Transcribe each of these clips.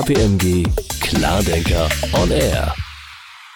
KPMG Klardenker on Air.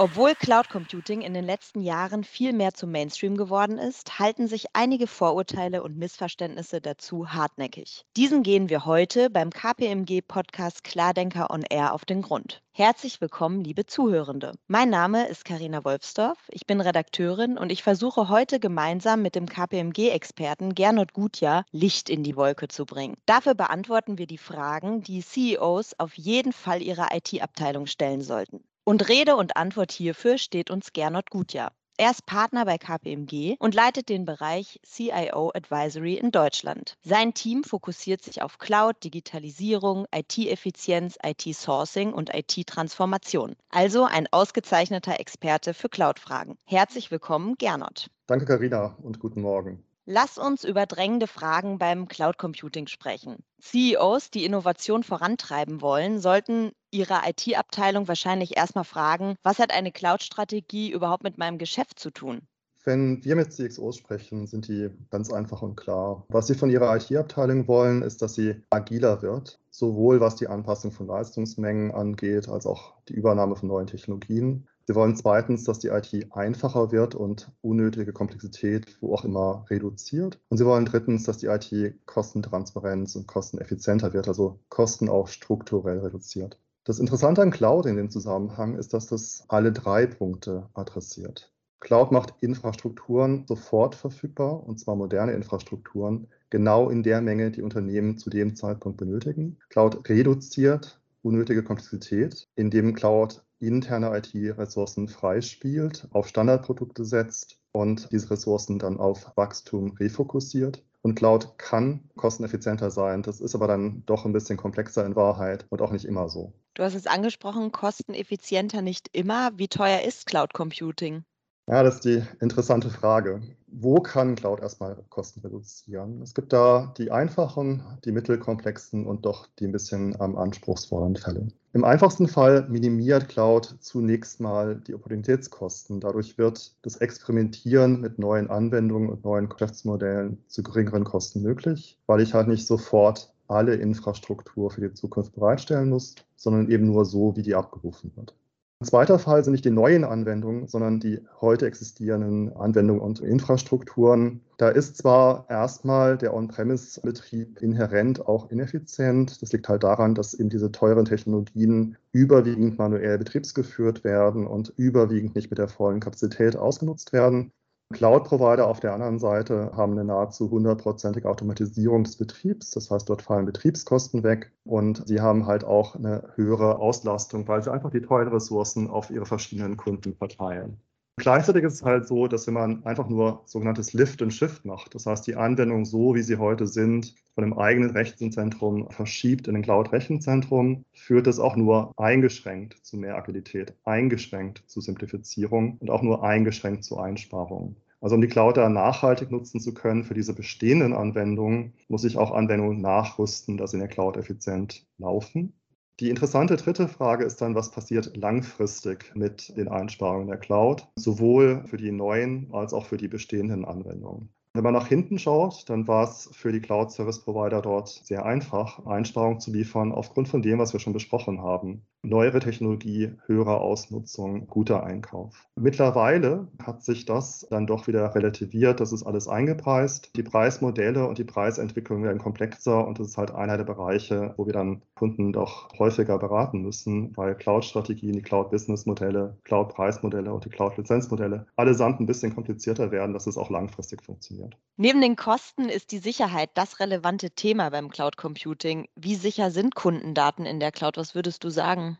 Obwohl Cloud Computing in den letzten Jahren viel mehr zum Mainstream geworden ist, halten sich einige Vorurteile und Missverständnisse dazu hartnäckig. Diesen gehen wir heute beim KPMG Podcast Klardenker on Air auf den Grund. Herzlich willkommen, liebe Zuhörende. Mein Name ist Karina Wolfsdorf, ich bin Redakteurin und ich versuche heute gemeinsam mit dem KPMG-Experten Gernot Gutjahr Licht in die Wolke zu bringen. Dafür beantworten wir die Fragen, die CEOs auf jeden Fall ihrer IT-Abteilung stellen sollten. Und Rede und Antwort hierfür steht uns Gernot Gutjahr. Er ist Partner bei KPMG und leitet den Bereich CIO Advisory in Deutschland. Sein Team fokussiert sich auf Cloud, Digitalisierung, IT-Effizienz, IT-Sourcing und IT-Transformation. Also ein ausgezeichneter Experte für Cloud-Fragen. Herzlich willkommen, Gernot. Danke, Karina, und guten Morgen. Lass uns über drängende Fragen beim Cloud Computing sprechen. CEOs, die Innovation vorantreiben wollen, sollten ihre IT-Abteilung wahrscheinlich erstmal fragen, was hat eine Cloud-Strategie überhaupt mit meinem Geschäft zu tun? Wenn wir mit CXOs sprechen, sind die ganz einfach und klar. Was sie von ihrer IT-Abteilung wollen, ist, dass sie agiler wird, sowohl was die Anpassung von Leistungsmengen angeht, als auch die Übernahme von neuen Technologien. Sie wollen zweitens, dass die IT einfacher wird und unnötige Komplexität wo auch immer reduziert. Und sie wollen drittens, dass die IT kostentransparent und kosteneffizienter wird, also Kosten auch strukturell reduziert. Das Interessante an Cloud in dem Zusammenhang ist, dass das alle drei Punkte adressiert. Cloud macht Infrastrukturen sofort verfügbar, und zwar moderne Infrastrukturen, genau in der Menge, die Unternehmen zu dem Zeitpunkt benötigen. Cloud reduziert unnötige Komplexität, indem Cloud interne IT-Ressourcen freispielt, auf Standardprodukte setzt und diese Ressourcen dann auf Wachstum refokussiert. Und Cloud kann kosteneffizienter sein. Das ist aber dann doch ein bisschen komplexer in Wahrheit und auch nicht immer so. Du hast es angesprochen, kosteneffizienter nicht immer. Wie teuer ist Cloud Computing? Ja, das ist die interessante Frage. Wo kann Cloud erstmal Kosten reduzieren? Es gibt da die einfachen, die mittelkomplexen und doch die ein bisschen ähm, anspruchsvollen Fälle. Im einfachsten Fall minimiert Cloud zunächst mal die Opportunitätskosten. Dadurch wird das Experimentieren mit neuen Anwendungen und neuen Geschäftsmodellen zu geringeren Kosten möglich, weil ich halt nicht sofort alle Infrastruktur für die Zukunft bereitstellen muss, sondern eben nur so, wie die abgerufen wird. Ein zweiter Fall sind nicht die neuen Anwendungen, sondern die heute existierenden Anwendungen und Infrastrukturen. Da ist zwar erstmal der On-Premise-Betrieb inhärent auch ineffizient. Das liegt halt daran, dass eben diese teuren Technologien überwiegend manuell betriebsgeführt werden und überwiegend nicht mit der vollen Kapazität ausgenutzt werden. Cloud-Provider auf der anderen Seite haben eine nahezu hundertprozentige Automatisierung des Betriebs. Das heißt, dort fallen Betriebskosten weg und sie haben halt auch eine höhere Auslastung, weil sie einfach die teuren Ressourcen auf ihre verschiedenen Kunden verteilen. Gleichzeitig ist es halt so, dass wenn man einfach nur sogenanntes Lift and Shift macht, das heißt die Anwendung so, wie sie heute sind, von dem eigenen Rechenzentrum verschiebt in ein Cloud-Rechenzentrum, führt es auch nur eingeschränkt zu mehr Agilität, eingeschränkt zu Simplifizierung und auch nur eingeschränkt zu Einsparungen. Also um die Cloud da nachhaltig nutzen zu können für diese bestehenden Anwendungen, muss ich auch Anwendungen nachrüsten, dass sie in der Cloud effizient laufen. Die interessante dritte Frage ist dann, was passiert langfristig mit den Einsparungen der Cloud, sowohl für die neuen als auch für die bestehenden Anwendungen. Wenn man nach hinten schaut, dann war es für die Cloud Service Provider dort sehr einfach, Einsparungen zu liefern, aufgrund von dem, was wir schon besprochen haben. Neuere Technologie, höhere Ausnutzung, guter Einkauf. Mittlerweile hat sich das dann doch wieder relativiert. Das ist alles eingepreist. Die Preismodelle und die Preisentwicklung werden komplexer und das ist halt einer der Bereiche, wo wir dann Kunden doch häufiger beraten müssen, weil Cloud-Strategien, die Cloud-Business-Modelle, Cloud-Preismodelle und die Cloud-Lizenzmodelle allesamt ein bisschen komplizierter werden, dass es auch langfristig funktioniert. Neben den Kosten ist die Sicherheit das relevante Thema beim Cloud Computing. Wie sicher sind Kundendaten in der Cloud? Was würdest du sagen?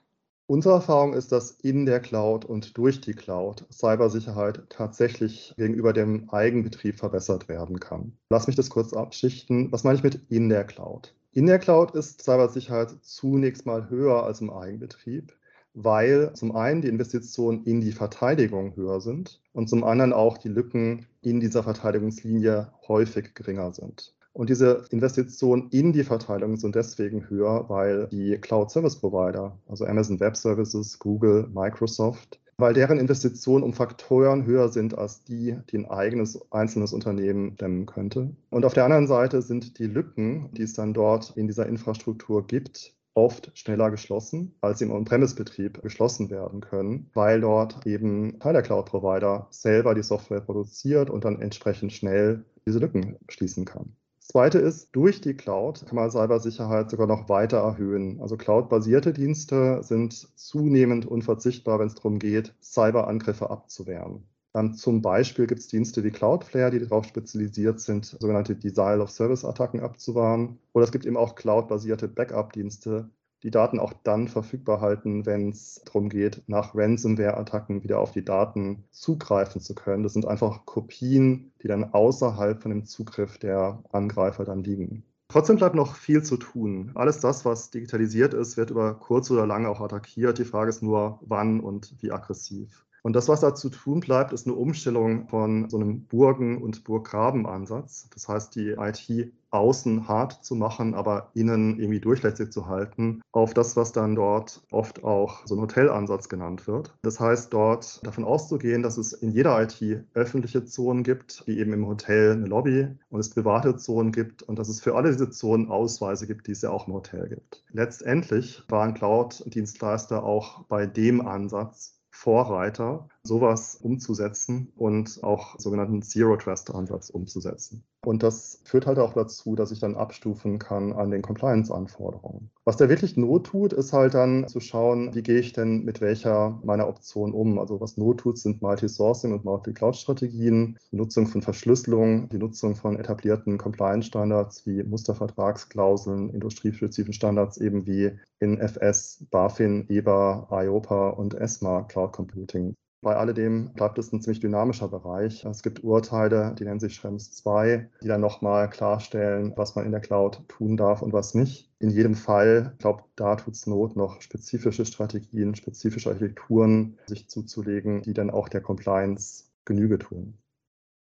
Unsere Erfahrung ist, dass in der Cloud und durch die Cloud Cybersicherheit tatsächlich gegenüber dem Eigenbetrieb verbessert werden kann. Lass mich das kurz abschichten. Was meine ich mit in der Cloud? In der Cloud ist Cybersicherheit zunächst mal höher als im Eigenbetrieb weil zum einen die Investitionen in die Verteidigung höher sind und zum anderen auch die Lücken in dieser Verteidigungslinie häufig geringer sind. Und diese Investitionen in die Verteilung sind deswegen höher, weil die Cloud Service Provider, also Amazon Web Services, Google, Microsoft, weil deren Investitionen um Faktoren höher sind als die, die ein eigenes einzelnes Unternehmen dämmen könnte. Und auf der anderen Seite sind die Lücken, die es dann dort in dieser Infrastruktur gibt, oft schneller geschlossen, als sie im On-Premise-Betrieb geschlossen werden können, weil dort eben Teil der Cloud-Provider selber die Software produziert und dann entsprechend schnell diese Lücken schließen kann. Zweite ist, durch die Cloud kann man Cybersicherheit sogar noch weiter erhöhen. Also Cloud-basierte Dienste sind zunehmend unverzichtbar, wenn es darum geht, Cyberangriffe abzuwehren. Ähm, zum Beispiel gibt es Dienste wie Cloudflare, die darauf spezialisiert sind, sogenannte Denial-of-Service-Attacken abzuwahren. Oder es gibt eben auch Cloud-basierte Backup-Dienste, die Daten auch dann verfügbar halten, wenn es darum geht, nach Ransomware-Attacken wieder auf die Daten zugreifen zu können. Das sind einfach Kopien, die dann außerhalb von dem Zugriff der Angreifer dann liegen. Trotzdem bleibt noch viel zu tun. Alles das, was digitalisiert ist, wird über kurz oder lange auch attackiert. Die Frage ist nur, wann und wie aggressiv. Und das, was da zu tun bleibt, ist eine Umstellung von so einem Burgen- und Burggraben-Ansatz. Das heißt, die IT außen hart zu machen, aber innen irgendwie durchlässig zu halten, auf das, was dann dort oft auch so ein Hotelansatz genannt wird. Das heißt, dort davon auszugehen, dass es in jeder IT öffentliche Zonen gibt, wie eben im Hotel eine Lobby und es private Zonen gibt und dass es für alle diese Zonen Ausweise gibt, die es ja auch im Hotel gibt. Letztendlich waren Cloud-Dienstleister auch bei dem Ansatz Vorreiter, sowas umzusetzen und auch sogenannten Zero-Trust-Ansatz umzusetzen. Und das führt halt auch dazu, dass ich dann abstufen kann an den Compliance-Anforderungen. Was der wirklich Not tut, ist halt dann zu schauen, wie gehe ich denn mit welcher meiner Option um. Also was Not tut, sind Multi-Sourcing und Multi-Cloud-Strategien, die Nutzung von Verschlüsselung, die Nutzung von etablierten Compliance-Standards wie Mustervertragsklauseln, industriespezifischen Standards eben wie in FS, BaFin, EBA, IOPA und ESMA Cloud Computing. Bei alledem bleibt es ein ziemlich dynamischer Bereich. Es gibt Urteile, die nennen sich Schrems 2, die dann nochmal klarstellen, was man in der Cloud tun darf und was nicht. In jedem Fall, ich glaube, da tut es Not, noch spezifische Strategien, spezifische Architekturen sich zuzulegen, die dann auch der Compliance Genüge tun.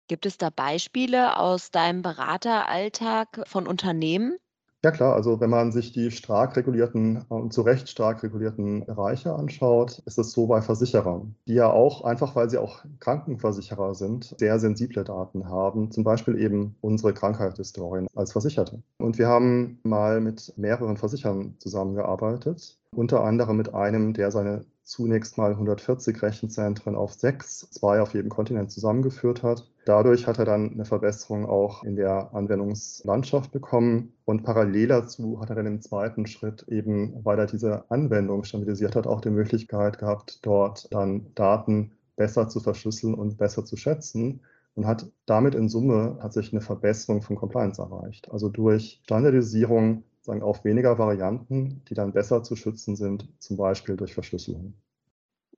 Gibt es da Beispiele aus deinem Berateralltag von Unternehmen, ja klar, also wenn man sich die stark regulierten und äh, zu Recht stark regulierten Bereiche anschaut, ist es so bei Versicherern, die ja auch einfach, weil sie auch Krankenversicherer sind, sehr sensible Daten haben, zum Beispiel eben unsere Krankheitshistorien als Versicherte. Und wir haben mal mit mehreren Versicherern zusammengearbeitet, unter anderem mit einem, der seine zunächst mal 140 Rechenzentren auf sechs, zwei auf jedem Kontinent zusammengeführt hat. Dadurch hat er dann eine Verbesserung auch in der Anwendungslandschaft bekommen. Und parallel dazu hat er dann im zweiten Schritt eben, weil er diese Anwendung standardisiert hat, auch die Möglichkeit gehabt, dort dann Daten besser zu verschlüsseln und besser zu schätzen und hat damit in Summe hat sich eine Verbesserung von Compliance erreicht. Also durch Standardisierung sagen, auf weniger Varianten, die dann besser zu schützen sind, zum Beispiel durch Verschlüsselung.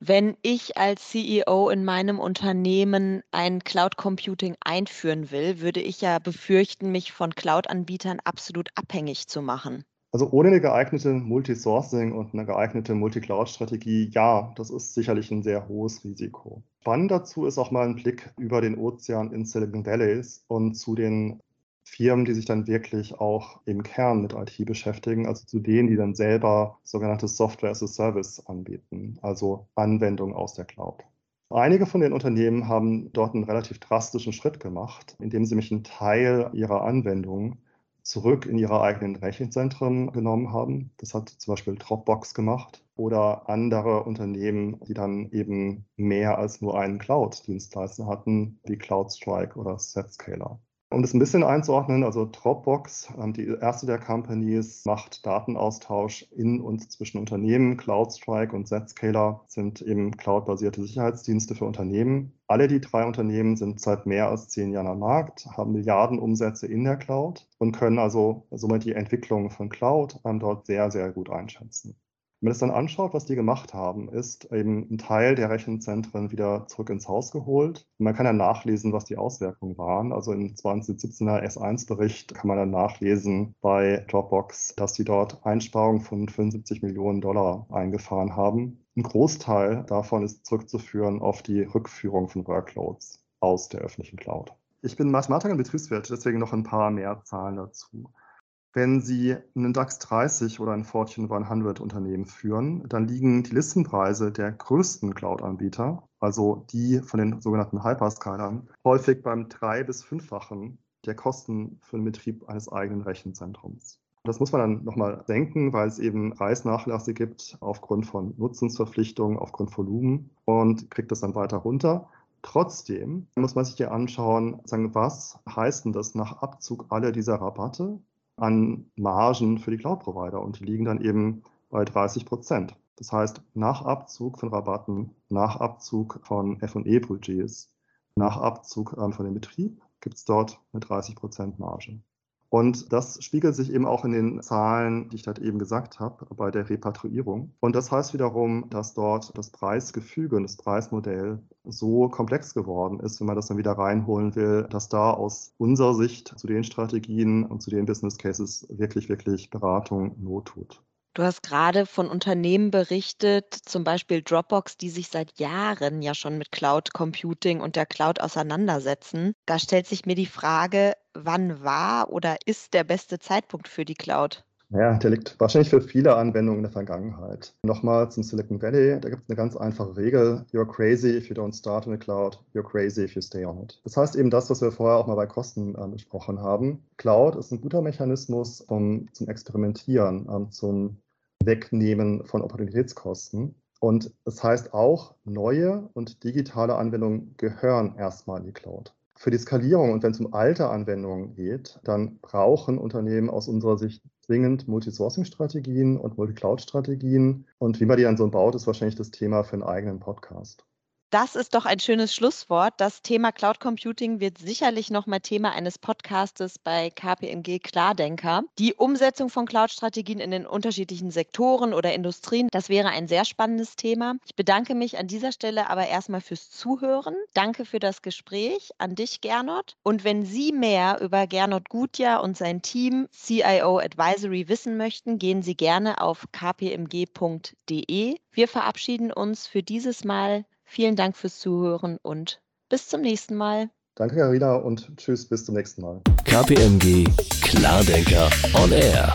Wenn ich als CEO in meinem Unternehmen ein Cloud Computing einführen will, würde ich ja befürchten, mich von Cloud-Anbietern absolut abhängig zu machen. Also ohne eine geeignete Multisourcing und eine geeignete Multicloud-Strategie, ja, das ist sicherlich ein sehr hohes Risiko. Spannend dazu ist auch mal ein Blick über den Ozean in Silicon Valleys und zu den Firmen, die sich dann wirklich auch im Kern mit IT beschäftigen, also zu denen, die dann selber sogenannte Software as a Service anbieten, also Anwendungen aus der Cloud. Einige von den Unternehmen haben dort einen relativ drastischen Schritt gemacht, indem sie mich einen Teil ihrer Anwendungen zurück in ihre eigenen Rechenzentren genommen haben. Das hat zum Beispiel Dropbox gemacht oder andere Unternehmen, die dann eben mehr als nur einen Cloud-Dienstleister hatten, wie CloudStrike oder Zscaler. Um das ein bisschen einzuordnen, also Dropbox, ähm, die erste der Companies, macht Datenaustausch in und zwischen Unternehmen. CloudStrike und Zscaler sind eben cloudbasierte Sicherheitsdienste für Unternehmen. Alle die drei Unternehmen sind seit mehr als zehn Jahren am Markt, haben Milliarden Umsätze in der Cloud und können also somit die Entwicklung von Cloud ähm, dort sehr, sehr gut einschätzen. Wenn man es dann anschaut, was die gemacht haben, ist eben ein Teil der Rechenzentren wieder zurück ins Haus geholt. Man kann ja nachlesen, was die Auswirkungen waren. Also im 2017er S1-Bericht kann man dann nachlesen bei Dropbox, dass die dort Einsparungen von 75 Millionen Dollar eingefahren haben. Ein Großteil davon ist zurückzuführen auf die Rückführung von Workloads aus der öffentlichen Cloud. Ich bin Mathematiker und Betriebswirt, deswegen noch ein paar mehr Zahlen dazu. Wenn Sie einen DAX 30 oder ein Fortune 100 Unternehmen führen, dann liegen die Listenpreise der größten Cloud-Anbieter, also die von den sogenannten Hyperscalern, häufig beim drei- bis fünffachen der Kosten für den Betrieb eines eigenen Rechenzentrums. Das muss man dann nochmal denken, weil es eben Preisnachlässe gibt aufgrund von Nutzungsverpflichtungen, aufgrund Volumen und kriegt das dann weiter runter. Trotzdem muss man sich hier anschauen, sagen, was heißt denn das nach Abzug aller dieser Rabatte an Margen für die Cloud-Provider? Und die liegen dann eben bei 30 Prozent. Das heißt, nach Abzug von Rabatten, nach Abzug von FE-Budgets, nach Abzug ähm, von dem Betrieb gibt es dort eine 30 Prozent Marge. Und das spiegelt sich eben auch in den Zahlen, die ich halt eben gesagt habe, bei der Repatriierung. Und das heißt wiederum, dass dort das Preisgefüge und das Preismodell so komplex geworden ist, wenn man das dann wieder reinholen will, dass da aus unserer Sicht zu den Strategien und zu den Business Cases wirklich, wirklich Beratung Not tut. Du hast gerade von Unternehmen berichtet, zum Beispiel Dropbox, die sich seit Jahren ja schon mit Cloud Computing und der Cloud auseinandersetzen. Da stellt sich mir die Frage, wann war oder ist der beste Zeitpunkt für die Cloud? Ja, der liegt wahrscheinlich für viele Anwendungen in der Vergangenheit. Nochmal zum Silicon Valley, da gibt es eine ganz einfache Regel. You're crazy if you don't start in the cloud. You're crazy if you stay on it. Das heißt eben das, was wir vorher auch mal bei Kosten äh, besprochen haben. Cloud ist ein guter Mechanismus um, zum Experimentieren, um, zum Wegnehmen von Opportunitätskosten. Und das heißt auch, neue und digitale Anwendungen gehören erstmal in die Cloud. Für die Skalierung und wenn es um alte Anwendungen geht, dann brauchen Unternehmen aus unserer Sicht zwingend Multisourcing-Strategien und Multicloud-Strategien. Und wie man die dann so baut, ist wahrscheinlich das Thema für einen eigenen Podcast. Das ist doch ein schönes Schlusswort. Das Thema Cloud Computing wird sicherlich nochmal Thema eines Podcastes bei KPMG Klardenker. Die Umsetzung von Cloud-Strategien in den unterschiedlichen Sektoren oder Industrien, das wäre ein sehr spannendes Thema. Ich bedanke mich an dieser Stelle aber erstmal fürs Zuhören. Danke für das Gespräch an dich, Gernot. Und wenn Sie mehr über Gernot Gutjahr und sein Team CIO Advisory wissen möchten, gehen Sie gerne auf kpmg.de. Wir verabschieden uns für dieses Mal Vielen Dank fürs Zuhören und bis zum nächsten Mal. Danke, Carina, und tschüss, bis zum nächsten Mal. KPMG Klardenker on Air.